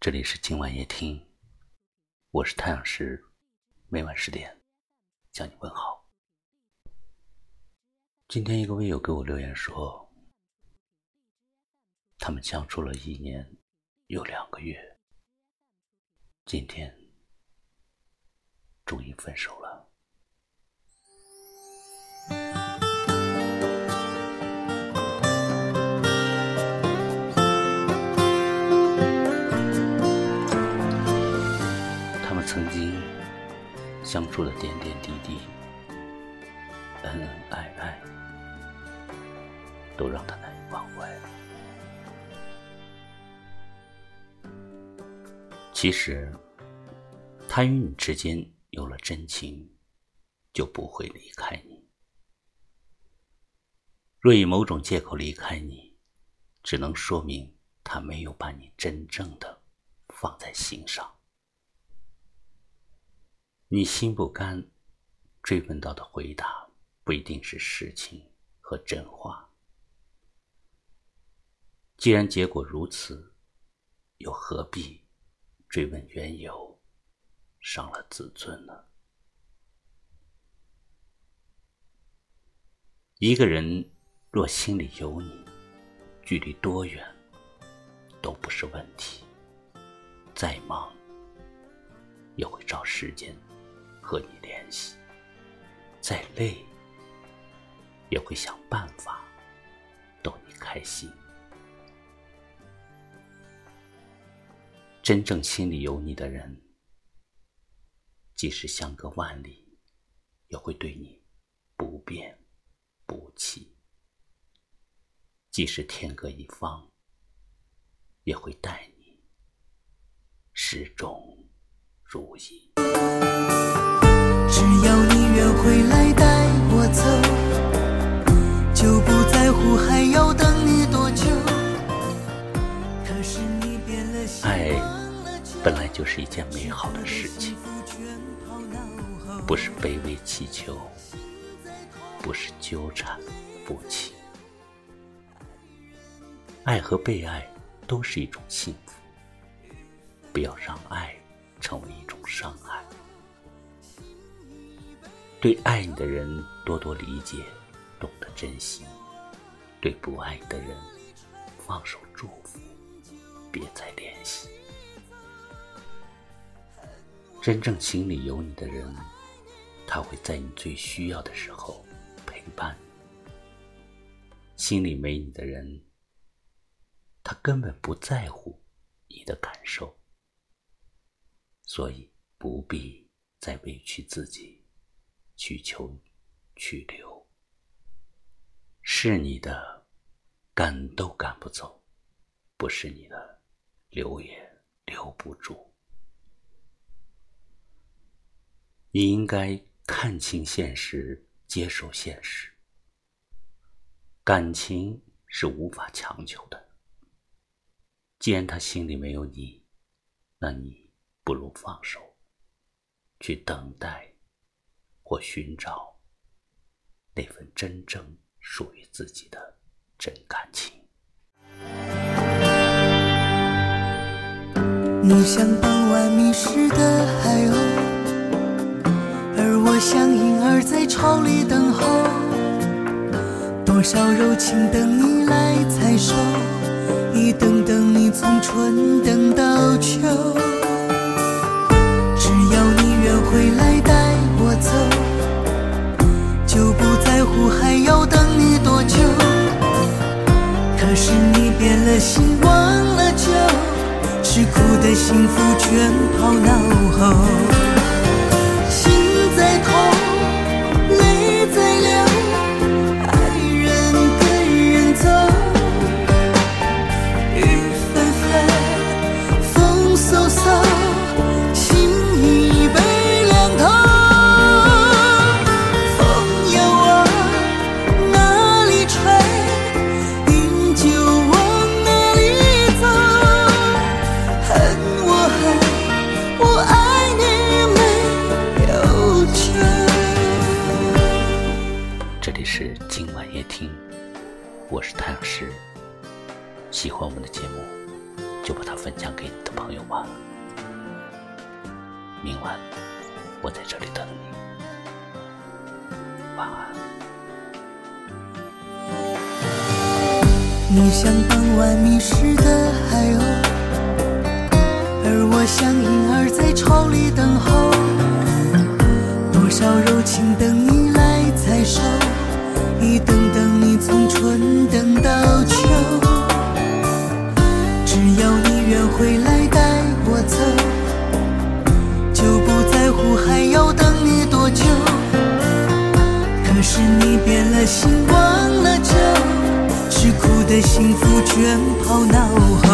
这里是今晚夜听，我是太阳石，每晚十点向你问好。今天一个微友给我留言说，他们相处了一年又两个月，今天终于分手了。相处的点点滴滴，恩恩爱爱，都让他难以忘怀。其实，他与你之间有了真情，就不会离开你。若以某种借口离开你，只能说明他没有把你真正的放在心上。你心不甘，追问到的回答不一定是实情和真话。既然结果如此，又何必追问缘由，伤了自尊呢？一个人若心里有你，距离多远都不是问题。再忙，也会找时间。和你联系，再累也会想办法逗你开心。真正心里有你的人，即使相隔万里，也会对你不变不弃；即使天各一方，也会待你始终如一。只要你愿回来带我走，就不在乎还要等你多久。爱本来就是一件美好的事情，不是卑微乞求，不是纠缠不清。爱和被爱都是一种幸福，不要让爱成为一种伤害。对爱你的人多多理解，懂得珍惜；对不爱你的人，放手祝福，别再联系。真正心里有你的人，他会在你最需要的时候陪伴你；心里没你的人，他根本不在乎你的感受，所以不必再委屈自己。去求，去留，是你的，赶都赶不走；不是你的，留也留不住。你应该看清现实，接受现实。感情是无法强求的。既然他心里没有你，那你不如放手，去等待。或寻找那份真正属于自己的真感情。你像傍晚迷失的海鸥，而我像婴儿在巢里等候。多少柔情等你来采收，一等等你从春等到秋。只要你愿回来幸福全抛脑。我是太阳石，喜欢我们的节目，就把它分享给你的朋友吧。明晚我在这里等你，晚安。你像傍晚迷失的海鸥，而我像婴儿在巢里心，忘了酒。吃苦的幸福全抛脑后。